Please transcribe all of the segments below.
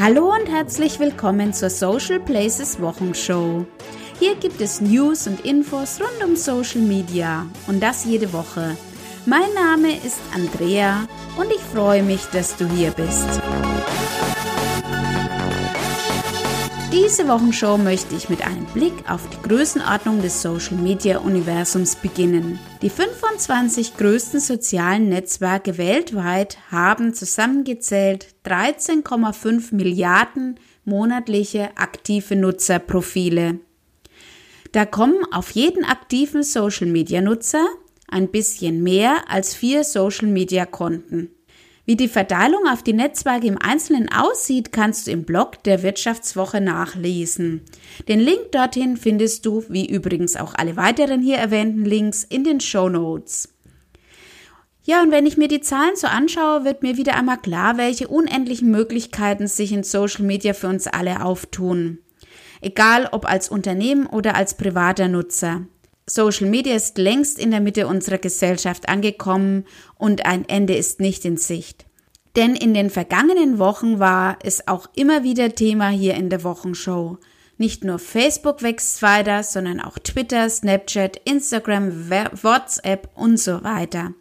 Hallo und herzlich willkommen zur Social Places Wochenshow. Hier gibt es News und Infos rund um Social Media und das jede Woche. Mein Name ist Andrea und ich freue mich, dass du hier bist. Diese Wochenshow möchte ich mit einem Blick auf die Größenordnung des Social Media Universums beginnen. Die 25 größten sozialen Netzwerke weltweit haben zusammengezählt 13,5 Milliarden monatliche aktive Nutzerprofile. Da kommen auf jeden aktiven Social Media Nutzer ein bisschen mehr als vier Social Media Konten. Wie die Verteilung auf die Netzwerke im Einzelnen aussieht, kannst du im Blog der Wirtschaftswoche nachlesen. Den Link dorthin findest du, wie übrigens auch alle weiteren hier erwähnten Links, in den Show Notes. Ja, und wenn ich mir die Zahlen so anschaue, wird mir wieder einmal klar, welche unendlichen Möglichkeiten sich in Social Media für uns alle auftun. Egal ob als Unternehmen oder als privater Nutzer. Social Media ist längst in der Mitte unserer Gesellschaft angekommen und ein Ende ist nicht in Sicht. Denn in den vergangenen Wochen war es auch immer wieder Thema hier in der Wochenshow. Nicht nur Facebook wächst weiter, sondern auch Twitter, Snapchat, Instagram, WhatsApp und so weiter.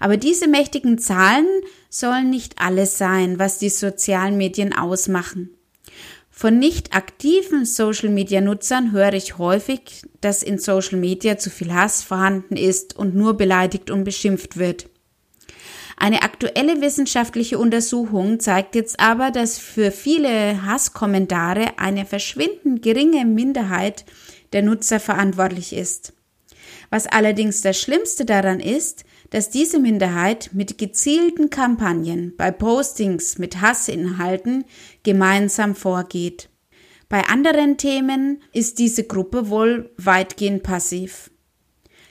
Aber diese mächtigen Zahlen sollen nicht alles sein, was die sozialen Medien ausmachen. Von nicht aktiven Social-Media-Nutzern höre ich häufig, dass in Social Media zu viel Hass vorhanden ist und nur beleidigt und beschimpft wird. Eine aktuelle wissenschaftliche Untersuchung zeigt jetzt aber, dass für viele Hasskommentare eine verschwindend geringe Minderheit der Nutzer verantwortlich ist. Was allerdings das Schlimmste daran ist, dass diese Minderheit mit gezielten Kampagnen bei Postings mit Hassinhalten gemeinsam vorgeht. Bei anderen Themen ist diese Gruppe wohl weitgehend passiv.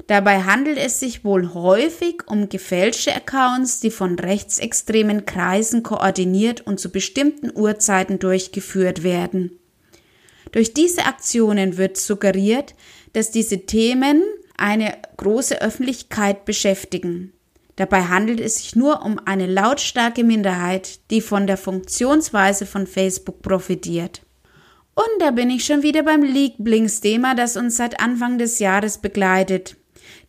Dabei handelt es sich wohl häufig um gefälschte Accounts, die von rechtsextremen Kreisen koordiniert und zu bestimmten Uhrzeiten durchgeführt werden. Durch diese Aktionen wird suggeriert, dass diese Themen eine große Öffentlichkeit beschäftigen. Dabei handelt es sich nur um eine lautstarke Minderheit, die von der Funktionsweise von Facebook profitiert. Und da bin ich schon wieder beim Lieblingsthema, das uns seit Anfang des Jahres begleitet.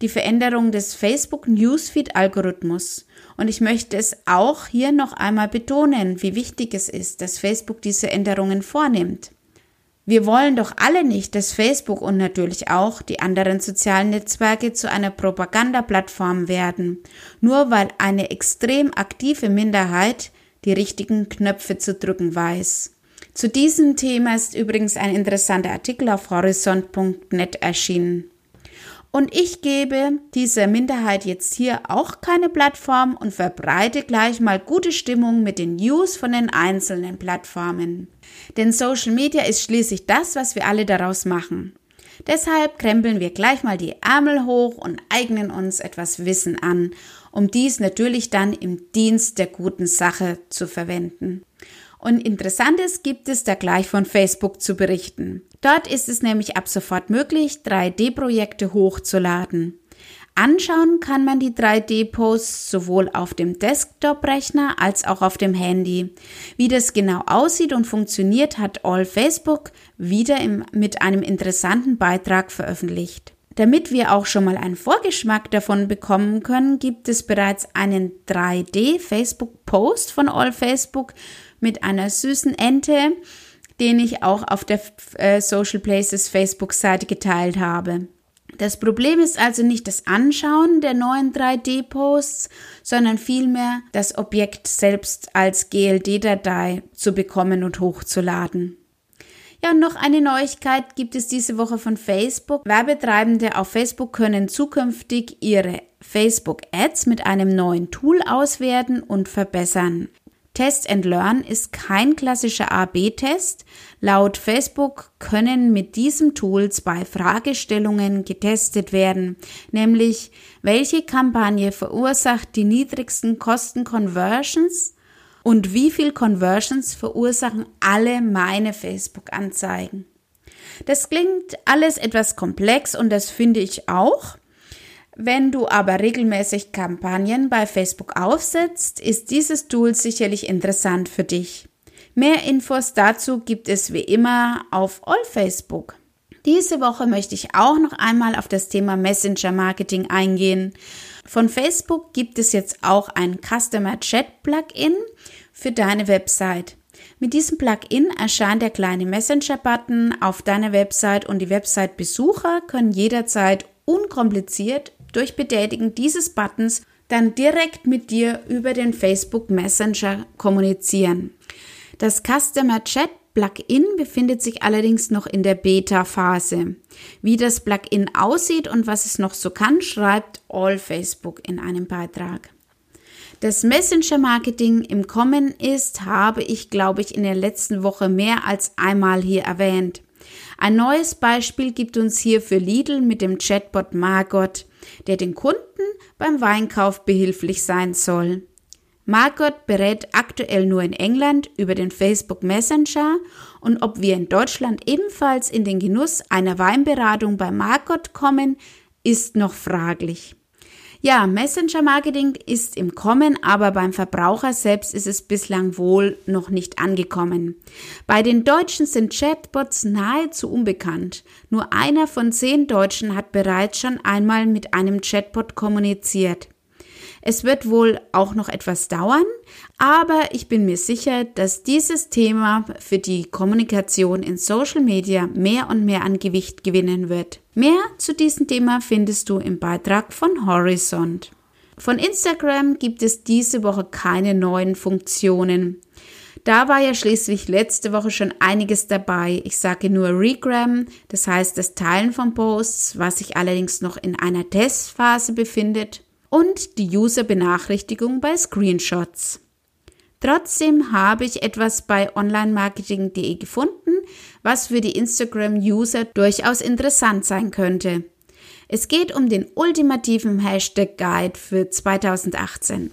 Die Veränderung des Facebook Newsfeed Algorithmus. Und ich möchte es auch hier noch einmal betonen, wie wichtig es ist, dass Facebook diese Änderungen vornimmt. Wir wollen doch alle nicht, dass Facebook und natürlich auch die anderen sozialen Netzwerke zu einer Propagandaplattform werden, nur weil eine extrem aktive Minderheit die richtigen Knöpfe zu drücken weiß. Zu diesem Thema ist übrigens ein interessanter Artikel auf horizont.net erschienen. Und ich gebe dieser Minderheit jetzt hier auch keine Plattform und verbreite gleich mal gute Stimmung mit den News von den einzelnen Plattformen. Denn Social Media ist schließlich das, was wir alle daraus machen. Deshalb krempeln wir gleich mal die Ärmel hoch und eignen uns etwas Wissen an, um dies natürlich dann im Dienst der guten Sache zu verwenden. Und Interessantes gibt es da gleich von Facebook zu berichten. Dort ist es nämlich ab sofort möglich, 3D-Projekte hochzuladen. Anschauen kann man die 3D-Posts sowohl auf dem Desktop-Rechner als auch auf dem Handy. Wie das genau aussieht und funktioniert, hat All Facebook wieder im, mit einem interessanten Beitrag veröffentlicht. Damit wir auch schon mal einen Vorgeschmack davon bekommen können, gibt es bereits einen 3D-Facebook-Post von All Facebook mit einer süßen Ente, den ich auch auf der äh, Social Places Facebook-Seite geteilt habe. Das Problem ist also nicht das Anschauen der neuen 3D-Posts, sondern vielmehr das Objekt selbst als GLD-Datei zu bekommen und hochzuladen. Ja, noch eine Neuigkeit gibt es diese Woche von Facebook. Werbetreibende auf Facebook können zukünftig ihre Facebook Ads mit einem neuen Tool auswerten und verbessern. Test and Learn ist kein klassischer A-B-Test. Laut Facebook können mit diesem Tool zwei Fragestellungen getestet werden, nämlich welche Kampagne verursacht die niedrigsten Kosten Conversions und wie viel Conversions verursachen alle meine Facebook-Anzeigen. Das klingt alles etwas komplex und das finde ich auch. Wenn du aber regelmäßig Kampagnen bei Facebook aufsetzt, ist dieses Tool sicherlich interessant für dich. Mehr Infos dazu gibt es wie immer auf All Facebook. Diese Woche möchte ich auch noch einmal auf das Thema Messenger Marketing eingehen. Von Facebook gibt es jetzt auch ein Customer Chat Plugin für deine Website. Mit diesem Plugin erscheint der kleine Messenger-Button auf deiner Website und die Website-Besucher können jederzeit unkompliziert durch Betätigen dieses Buttons dann direkt mit dir über den Facebook Messenger kommunizieren. Das Customer Chat Plugin befindet sich allerdings noch in der Beta-Phase. Wie das Plugin aussieht und was es noch so kann, schreibt All Facebook in einem Beitrag das Messenger-Marketing im Kommen ist, habe ich, glaube ich, in der letzten Woche mehr als einmal hier erwähnt. Ein neues Beispiel gibt uns hier für Lidl mit dem Chatbot Margot, der den Kunden beim Weinkauf behilflich sein soll. Margot berät aktuell nur in England über den Facebook Messenger und ob wir in Deutschland ebenfalls in den Genuss einer Weinberatung bei Margot kommen, ist noch fraglich. Ja, Messenger-Marketing ist im Kommen, aber beim Verbraucher selbst ist es bislang wohl noch nicht angekommen. Bei den Deutschen sind Chatbots nahezu unbekannt. Nur einer von zehn Deutschen hat bereits schon einmal mit einem Chatbot kommuniziert. Es wird wohl auch noch etwas dauern, aber ich bin mir sicher, dass dieses Thema für die Kommunikation in Social Media mehr und mehr an Gewicht gewinnen wird. Mehr zu diesem Thema findest du im Beitrag von Horizont. Von Instagram gibt es diese Woche keine neuen Funktionen. Da war ja schließlich letzte Woche schon einiges dabei. Ich sage nur Regram, das heißt das Teilen von Posts, was sich allerdings noch in einer Testphase befindet und die User-Benachrichtigung bei Screenshots. Trotzdem habe ich etwas bei onlinemarketing.de gefunden, was für die Instagram-User durchaus interessant sein könnte. Es geht um den ultimativen Hashtag Guide für 2018.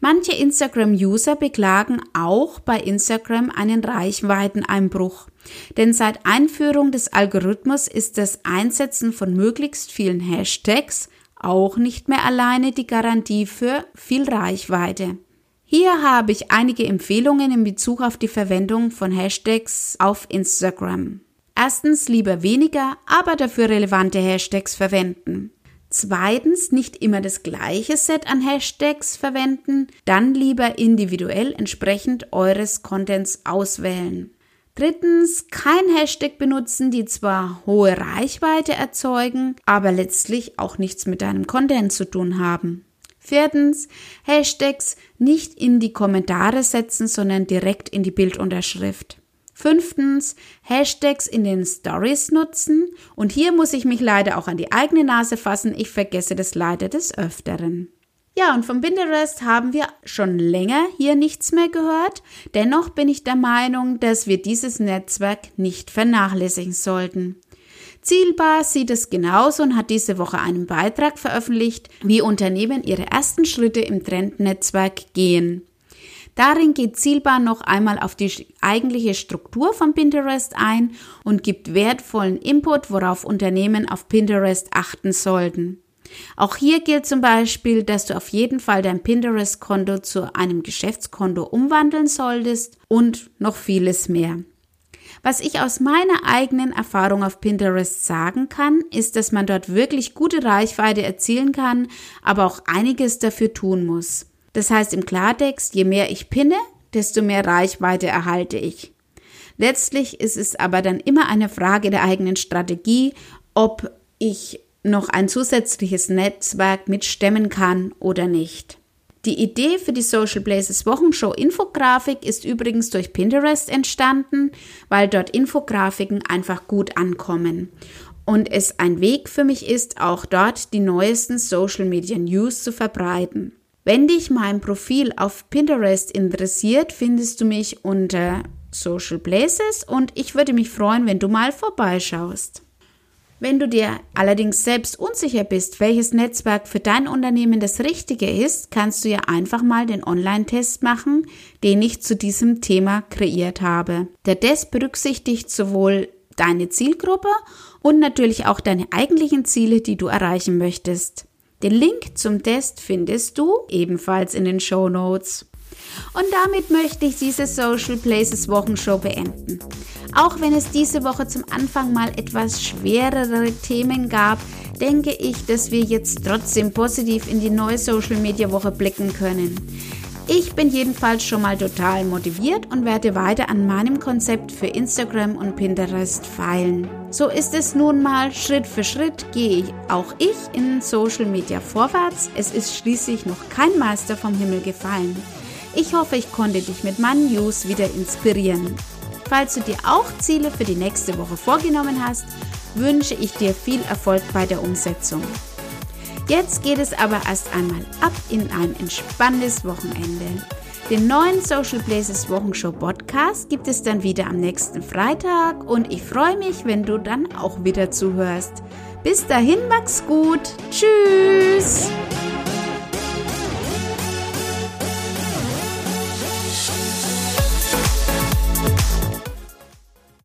Manche Instagram-User beklagen auch bei Instagram einen Reichweiteneinbruch. Denn seit Einführung des Algorithmus ist das Einsetzen von möglichst vielen Hashtags auch nicht mehr alleine die Garantie für viel Reichweite. Hier habe ich einige Empfehlungen in Bezug auf die Verwendung von Hashtags auf Instagram. Erstens lieber weniger, aber dafür relevante Hashtags verwenden. Zweitens nicht immer das gleiche Set an Hashtags verwenden, dann lieber individuell entsprechend eures Contents auswählen. Drittens, kein Hashtag benutzen, die zwar hohe Reichweite erzeugen, aber letztlich auch nichts mit deinem Content zu tun haben. Viertens, Hashtags nicht in die Kommentare setzen, sondern direkt in die Bildunterschrift. Fünftens, Hashtags in den Stories nutzen. Und hier muss ich mich leider auch an die eigene Nase fassen. Ich vergesse das leider des Öfteren. Ja, und von Pinterest haben wir schon länger hier nichts mehr gehört. Dennoch bin ich der Meinung, dass wir dieses Netzwerk nicht vernachlässigen sollten. Zielbar sieht es genauso und hat diese Woche einen Beitrag veröffentlicht, wie Unternehmen ihre ersten Schritte im Trendnetzwerk gehen. Darin geht Zielbar noch einmal auf die eigentliche Struktur von Pinterest ein und gibt wertvollen Input, worauf Unternehmen auf Pinterest achten sollten. Auch hier gilt zum Beispiel, dass du auf jeden Fall dein Pinterest-Konto zu einem Geschäftskonto umwandeln solltest und noch vieles mehr. Was ich aus meiner eigenen Erfahrung auf Pinterest sagen kann, ist, dass man dort wirklich gute Reichweite erzielen kann, aber auch einiges dafür tun muss. Das heißt im Klartext, je mehr ich pinne, desto mehr Reichweite erhalte ich. Letztlich ist es aber dann immer eine Frage der eigenen Strategie, ob ich noch ein zusätzliches Netzwerk mitstemmen kann oder nicht. Die Idee für die Social Places Wochenshow Infografik ist übrigens durch Pinterest entstanden, weil dort Infografiken einfach gut ankommen und es ein Weg für mich ist, auch dort die neuesten Social Media News zu verbreiten. Wenn dich mein Profil auf Pinterest interessiert, findest du mich unter Social Places und ich würde mich freuen, wenn du mal vorbeischaust. Wenn du dir allerdings selbst unsicher bist, welches Netzwerk für dein Unternehmen das richtige ist, kannst du ja einfach mal den Online-Test machen, den ich zu diesem Thema kreiert habe. Der Test berücksichtigt sowohl deine Zielgruppe und natürlich auch deine eigentlichen Ziele, die du erreichen möchtest. Den Link zum Test findest du ebenfalls in den Show Notes. Und damit möchte ich diese Social Places Wochenshow beenden. Auch wenn es diese Woche zum Anfang mal etwas schwerere Themen gab, denke ich, dass wir jetzt trotzdem positiv in die neue Social Media Woche blicken können. Ich bin jedenfalls schon mal total motiviert und werde weiter an meinem Konzept für Instagram und Pinterest feilen. So ist es nun mal, Schritt für Schritt gehe ich auch ich in Social Media vorwärts. Es ist schließlich noch kein Meister vom Himmel gefallen. Ich hoffe, ich konnte dich mit meinen News wieder inspirieren. Falls du dir auch Ziele für die nächste Woche vorgenommen hast, wünsche ich dir viel Erfolg bei der Umsetzung. Jetzt geht es aber erst einmal ab in ein entspanntes Wochenende. Den neuen Social Places Wochenshow Podcast gibt es dann wieder am nächsten Freitag und ich freue mich, wenn du dann auch wieder zuhörst. Bis dahin, mach's gut. Tschüss.